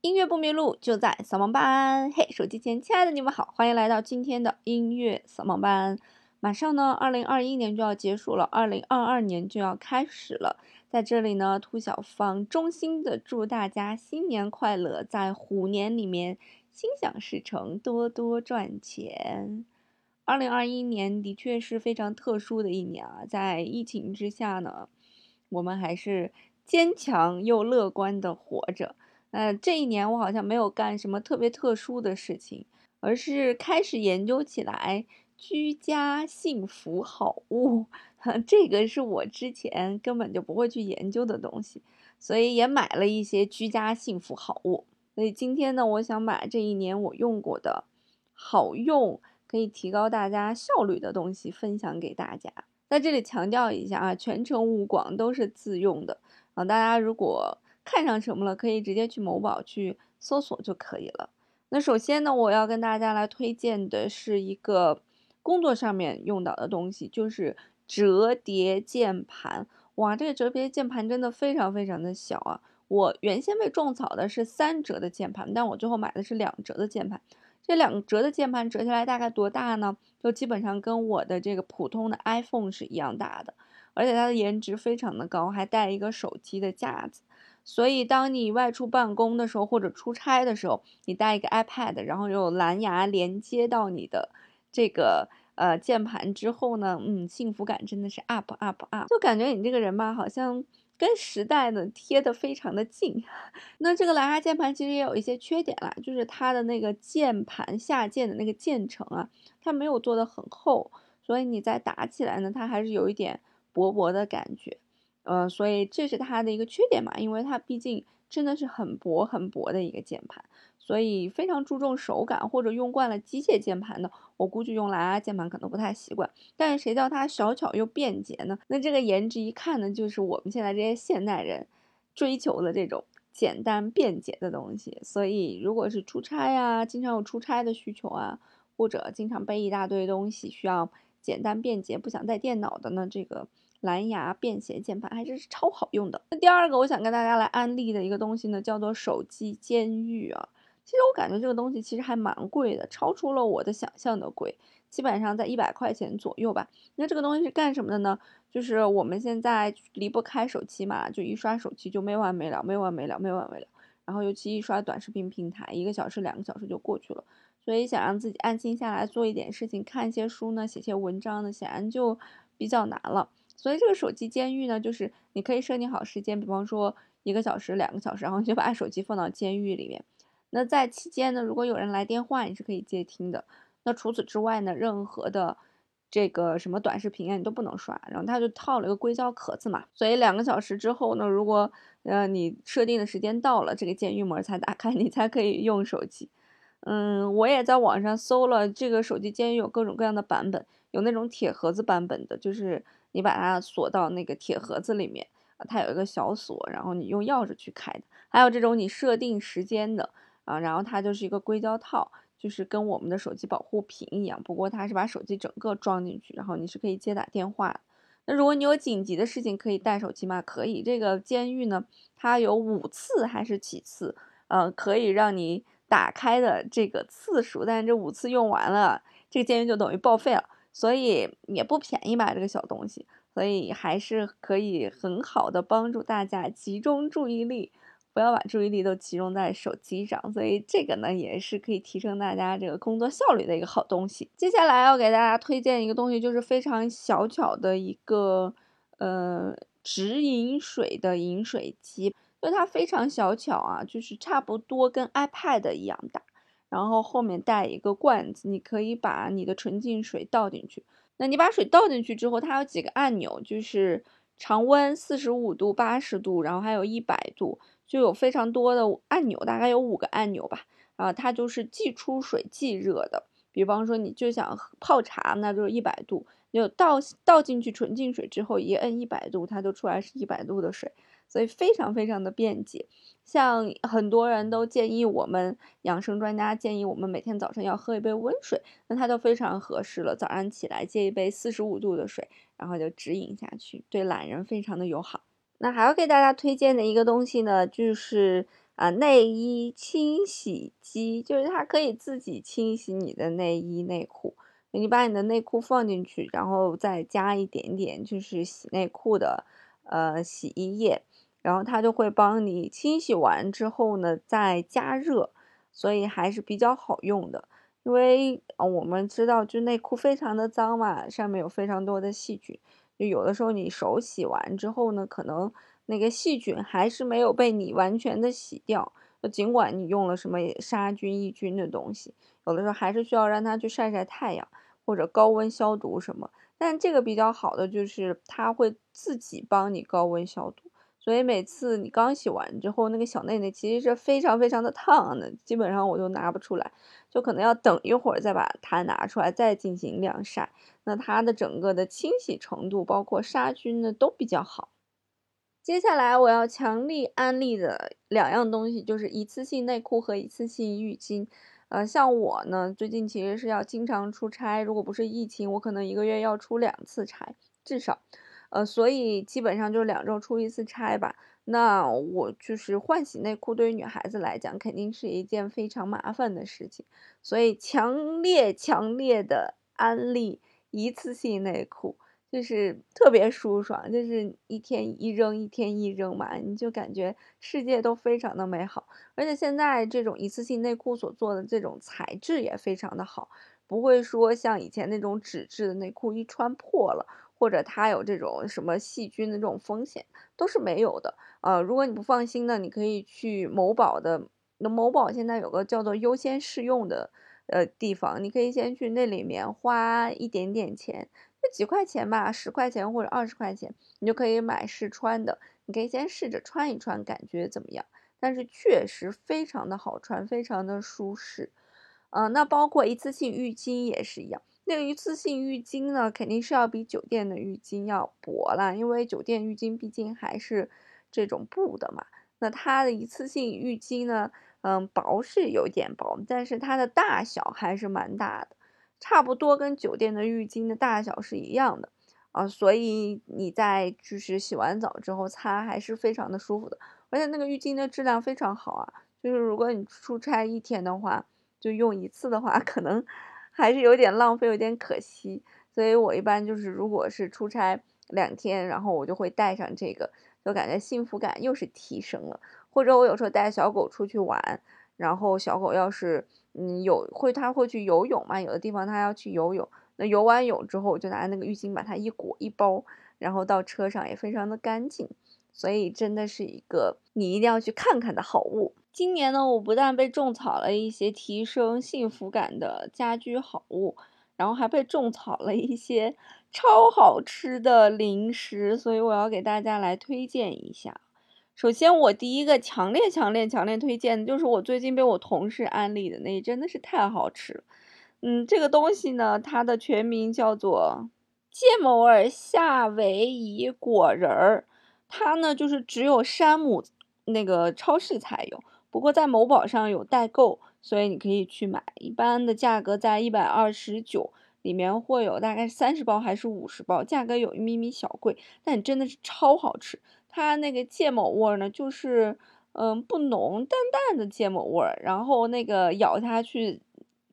音乐不迷路，就在扫盲班。嘿，手机前亲爱的你们好，欢迎来到今天的音乐扫盲班。马上呢，二零二一年就要结束了，二零二二年就要开始了。在这里呢，兔小芳衷心的祝大家新年快乐，在虎年里面心想事成，多多赚钱。二零二一年的确是非常特殊的一年啊，在疫情之下呢，我们还是坚强又乐观的活着。呃，这一年我好像没有干什么特别特殊的事情，而是开始研究起来居家幸福好物。这个是我之前根本就不会去研究的东西，所以也买了一些居家幸福好物。所以今天呢，我想把这一年我用过的好用、可以提高大家效率的东西分享给大家。在这里强调一下啊，全程无广，都是自用的啊。大家如果看上什么了，可以直接去某宝去搜索就可以了。那首先呢，我要跟大家来推荐的是一个工作上面用到的东西，就是折叠键盘。哇，这个折叠键盘真的非常非常的小啊！我原先被种草的是三折的键盘，但我最后买的是两折的键盘。这两折的键盘折下来大概多大呢？就基本上跟我的这个普通的 iPhone 是一样大的，而且它的颜值非常的高，还带一个手机的架子。所以，当你外出办公的时候，或者出差的时候，你带一个 iPad，然后有蓝牙连接到你的这个呃键盘之后呢，嗯，幸福感真的是 up up up，就感觉你这个人吧，好像跟时代呢贴得非常的近。那这个蓝牙键盘其实也有一些缺点啦，就是它的那个键盘下键的那个键程啊，它没有做的很厚，所以你在打起来呢，它还是有一点薄薄的感觉。呃，所以这是它的一个缺点嘛，因为它毕竟真的是很薄很薄的一个键盘，所以非常注重手感或者用惯了机械键盘的，我估计用蓝牙键盘可能不太习惯。但是谁叫它小巧又便捷呢？那这个颜值一看呢，就是我们现在这些现代人追求的这种简单便捷的东西。所以如果是出差呀，经常有出差的需求啊，或者经常背一大堆东西需要简单便捷，不想带电脑的呢，这个。蓝牙便携键盘还是超好用的。那第二个我想跟大家来安利的一个东西呢，叫做手机监狱啊。其实我感觉这个东西其实还蛮贵的，超出了我的想象的贵，基本上在一百块钱左右吧。那这个东西是干什么的呢？就是我们现在离不开手机嘛，就一刷手机就没完没了，没完没了，没完没了。然后尤其一刷短视频平台，一个小时、两个小时就过去了。所以想让自己安静下来做一点事情，看一些书呢，写些文章呢，显然就比较难了。所以这个手机监狱呢，就是你可以设定好时间，比方说一个小时、两个小时，然后你就把手机放到监狱里面。那在期间呢，如果有人来电话，你是可以接听的。那除此之外呢，任何的这个什么短视频啊，你都不能刷。然后他就套了一个硅胶壳子嘛，所以两个小时之后呢，如果呃你设定的时间到了，这个监狱门才打开，你才可以用手机。嗯，我也在网上搜了这个手机监狱有各种各样的版本，有那种铁盒子版本的，就是。你把它锁到那个铁盒子里面，它有一个小锁，然后你用钥匙去开的。还有这种你设定时间的啊，然后它就是一个硅胶套，就是跟我们的手机保护屏一样，不过它是把手机整个装进去，然后你是可以接打电话。那如果你有紧急的事情可以带手机吗？可以。这个监狱呢，它有五次还是几次，呃，可以让你打开的这个次数，但是这五次用完了，这个监狱就等于报废了。所以也不便宜吧，这个小东西，所以还是可以很好的帮助大家集中注意力，不要把注意力都集中在手机上。所以这个呢，也是可以提升大家这个工作效率的一个好东西。接下来要给大家推荐一个东西，就是非常小巧的一个呃直饮水的饮水机，就它非常小巧啊，就是差不多跟 iPad 一样大。然后后面带一个罐子，你可以把你的纯净水倒进去。那你把水倒进去之后，它有几个按钮，就是常温四十五度、八十度，然后还有一百度，就有非常多的按钮，大概有五个按钮吧。啊，它就是既出水既热的。比方说，你就想泡茶，那就是一百度，就倒倒进去纯净水之后，一摁一百度，它就出来是一百度的水。所以非常非常的便捷，像很多人都建议我们养生专家建议我们每天早上要喝一杯温水，那它就非常合适了。早上起来接一杯四十五度的水，然后就直饮下去，对懒人非常的友好。那还要给大家推荐的一个东西呢，就是啊内衣清洗机，就是它可以自己清洗你的内衣内裤。你把你的内裤放进去，然后再加一点点就是洗内裤的呃洗衣液，然后它就会帮你清洗完之后呢再加热，所以还是比较好用的。因为我们知道就内裤非常的脏嘛，上面有非常多的细菌，就有的时候你手洗完之后呢，可能。那个细菌还是没有被你完全的洗掉，尽管你用了什么杀菌抑菌的东西，有的时候还是需要让它去晒晒太阳或者高温消毒什么。但这个比较好的就是它会自己帮你高温消毒，所以每次你刚洗完之后，那个小内内其实是非常非常的烫的，基本上我都拿不出来，就可能要等一会儿再把它拿出来再进行晾晒。那它的整个的清洗程度，包括杀菌呢，都比较好。接下来我要强力安利的两样东西就是一次性内裤和一次性浴巾。呃，像我呢，最近其实是要经常出差，如果不是疫情，我可能一个月要出两次差，至少。呃，所以基本上就是两周出一次差吧。那我就是换洗内裤，对于女孩子来讲，肯定是一件非常麻烦的事情。所以强烈强烈的安利一次性内裤。就是特别舒爽，就是一天一扔，一天一扔嘛，你就感觉世界都非常的美好。而且现在这种一次性内裤所做的这种材质也非常的好，不会说像以前那种纸质的内裤一穿破了，或者它有这种什么细菌的这种风险都是没有的。呃，如果你不放心呢，你可以去某宝的，那某宝现在有个叫做优先试用的呃地方，你可以先去那里面花一点点钱。几块钱吧，十块钱或者二十块钱，你就可以买试穿的。你可以先试着穿一穿，感觉怎么样？但是确实非常的好穿，非常的舒适。嗯，那包括一次性浴巾也是一样。那个一次性浴巾呢，肯定是要比酒店的浴巾要薄啦，因为酒店浴巾毕竟还是这种布的嘛。那它的一次性浴巾呢，嗯，薄是有点薄，但是它的大小还是蛮大的。差不多跟酒店的浴巾的大小是一样的啊，所以你在就是洗完澡之后擦还是非常的舒服的，而且那个浴巾的质量非常好啊。就是如果你出差一天的话，就用一次的话，可能还是有点浪费，有点可惜。所以我一般就是如果是出差两天，然后我就会带上这个，就感觉幸福感又是提升了。或者我有时候带小狗出去玩，然后小狗要是。嗯，有会他会去游泳嘛？有的地方他要去游泳，那游完泳之后，我就拿那个浴巾把它一裹一包，然后到车上也非常的干净，所以真的是一个你一定要去看看的好物。今年呢，我不但被种草了一些提升幸福感的家居好物，然后还被种草了一些超好吃的零食，所以我要给大家来推荐一下。首先，我第一个强烈、强烈、强烈推荐的就是我最近被我同事安利的那，真的是太好吃了。嗯，这个东西呢，它的全名叫做芥末味夏威夷果仁儿，它呢就是只有山姆那个超市才有，不过在某宝上有代购，所以你可以去买，一般的价格在一百二十九，里面会有大概三十包还是五十包，价格有一咪咪小贵，但真的是超好吃。它那个芥末味呢，就是，嗯，不浓，淡淡的芥末味儿。然后那个咬下去，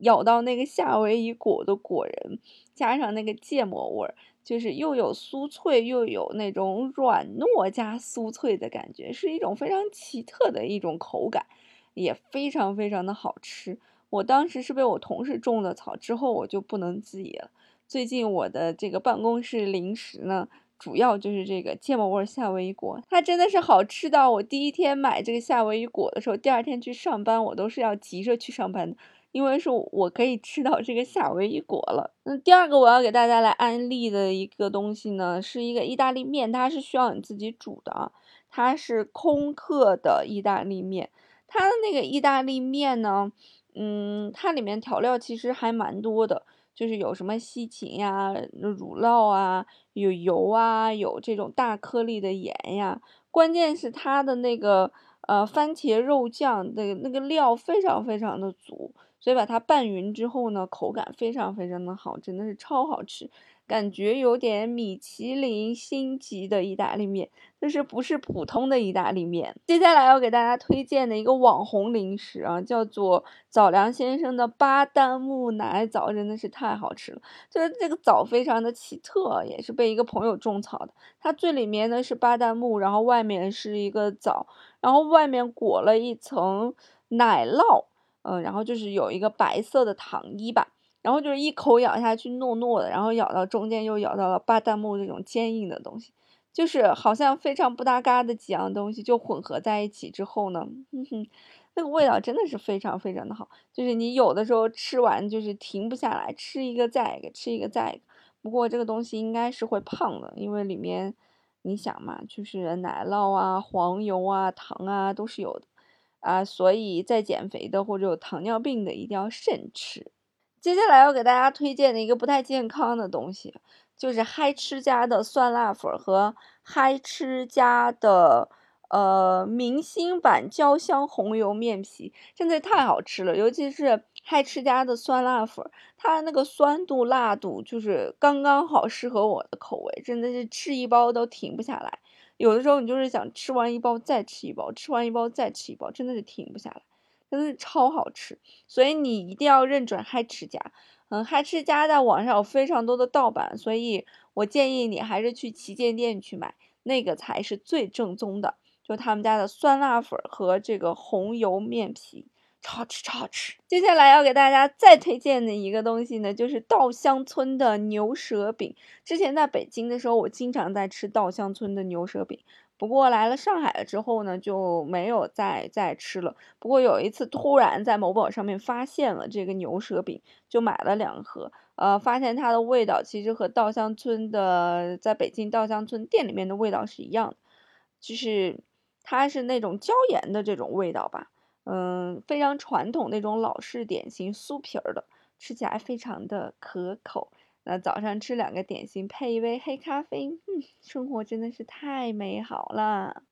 咬到那个夏威夷果的果仁，加上那个芥末味儿，就是又有酥脆，又有那种软糯加酥脆的感觉，是一种非常奇特的一种口感，也非常非常的好吃。我当时是被我同事种的草，之后我就不能自已了。最近我的这个办公室零食呢。主要就是这个芥末味夏威夷果，它真的是好吃到我第一天买这个夏威夷果的时候，第二天去上班我都是要急着去上班的，因为是我可以吃到这个夏威夷果了。那第二个我要给大家来安利的一个东西呢，是一个意大利面，它是需要你自己煮的啊，它是空客的意大利面，它的那个意大利面呢，嗯，它里面调料其实还蛮多的。就是有什么西芹呀、乳酪啊、有油啊、有这种大颗粒的盐呀，关键是它的那个呃番茄肉酱的那个料非常非常的足，所以把它拌匀之后呢，口感非常非常的好，真的是超好吃。感觉有点米其林星级的意大利面，就是不是普通的意大利面。接下来要给大家推荐的一个网红零食啊，叫做枣良先生的巴旦木奶枣，真的是太好吃了。就是这个枣非常的奇特，也是被一个朋友种草的。它最里面呢是巴旦木，然后外面是一个枣，然后外面裹了一层奶酪，嗯，然后就是有一个白色的糖衣吧。然后就是一口咬下去糯糯的，然后咬到中间又咬到了巴旦木这种坚硬的东西，就是好像非常不搭嘎的几样东西就混合在一起之后呢，哼哼，那个味道真的是非常非常的好，就是你有的时候吃完就是停不下来，吃一个再一个，吃一个再一个。不过这个东西应该是会胖的，因为里面你想嘛，就是奶酪啊、黄油啊、糖啊都是有的啊，所以在减肥的或者有糖尿病的一定要慎吃。接下来要给大家推荐的一个不太健康的东西，就是嗨吃家的酸辣粉和嗨吃家的呃明星版焦香红油面皮，真的太好吃了。尤其是嗨吃家的酸辣粉，它那个酸度辣度就是刚刚好，适合我的口味，真的是吃一包都停不下来。有的时候你就是想吃完一包再吃一包，吃完一包再吃一包，真的是停不下来。真的超好吃，所以你一定要认准嗨吃家。嗯，嗨吃家在网上有非常多的盗版，所以我建议你还是去旗舰店去买，那个才是最正宗的。就他们家的酸辣粉和这个红油面皮，超好吃，超好吃。接下来要给大家再推荐的一个东西呢，就是稻香村的牛舌饼。之前在北京的时候，我经常在吃稻香村的牛舌饼。不过来了上海了之后呢，就没有再再吃了。不过有一次突然在某宝上面发现了这个牛舌饼，就买了两盒。呃，发现它的味道其实和稻香村的在北京稻香村店里面的味道是一样的，就是它是那种椒盐的这种味道吧。嗯，非常传统那种老式点心，酥皮儿的，吃起来非常的可口。那早上吃两个点心，配一杯黑咖啡，嗯，生活真的是太美好了。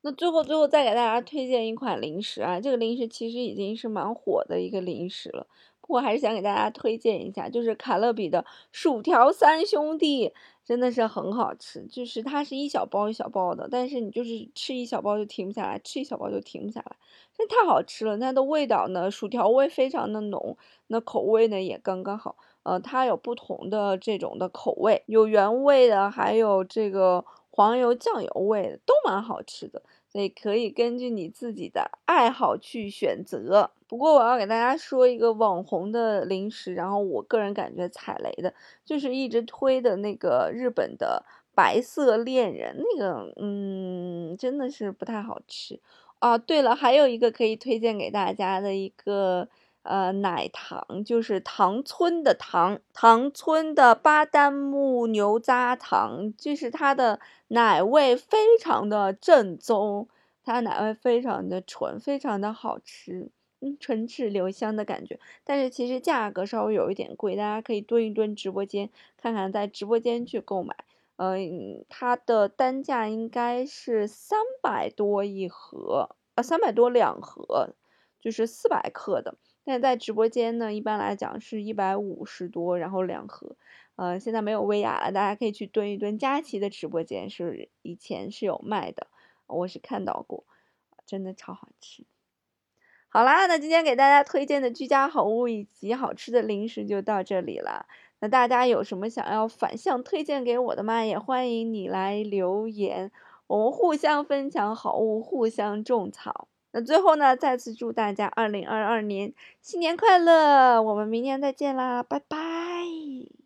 那最后最后再给大家推荐一款零食啊，这个零食其实已经是蛮火的一个零食了，我还是想给大家推荐一下，就是卡乐比的薯条三兄弟。真的是很好吃，就是它是一小包一小包的，但是你就是吃一小包就停不下来，吃一小包就停不下来，真太好吃了。它的味道呢，薯条味非常的浓，那口味呢也刚刚好。呃，它有不同的这种的口味，有原味的，还有这个黄油酱油味的，都蛮好吃的。所以可以根据你自己的爱好去选择。不过我要给大家说一个网红的零食，然后我个人感觉踩雷的，就是一直推的那个日本的白色恋人，那个嗯，真的是不太好吃。啊，对了，还有一个可以推荐给大家的一个。呃，奶糖就是糖村的糖，糖村的巴旦木牛轧糖，就是它的奶味非常的正宗，它奶味非常的纯，非常的好吃，嗯，唇齿留香的感觉。但是其实价格稍微有一点贵，大家可以蹲一蹲直播间，看看在直播间去购买。嗯，它的单价应该是三百多一盒，呃，三百多两盒，就是四百克的。现在在直播间呢，一般来讲是一百五十多，然后两盒，呃，现在没有薇娅了，大家可以去蹲一蹲佳琪的直播间，是以前是有卖的，我是看到过，真的超好吃。好啦，那今天给大家推荐的居家好物以及好吃的零食就到这里了。那大家有什么想要反向推荐给我的吗？也欢迎你来留言，我们互相分享好物，互相种草。那最后呢，再次祝大家二零二二年新年快乐！我们明年再见啦，拜拜。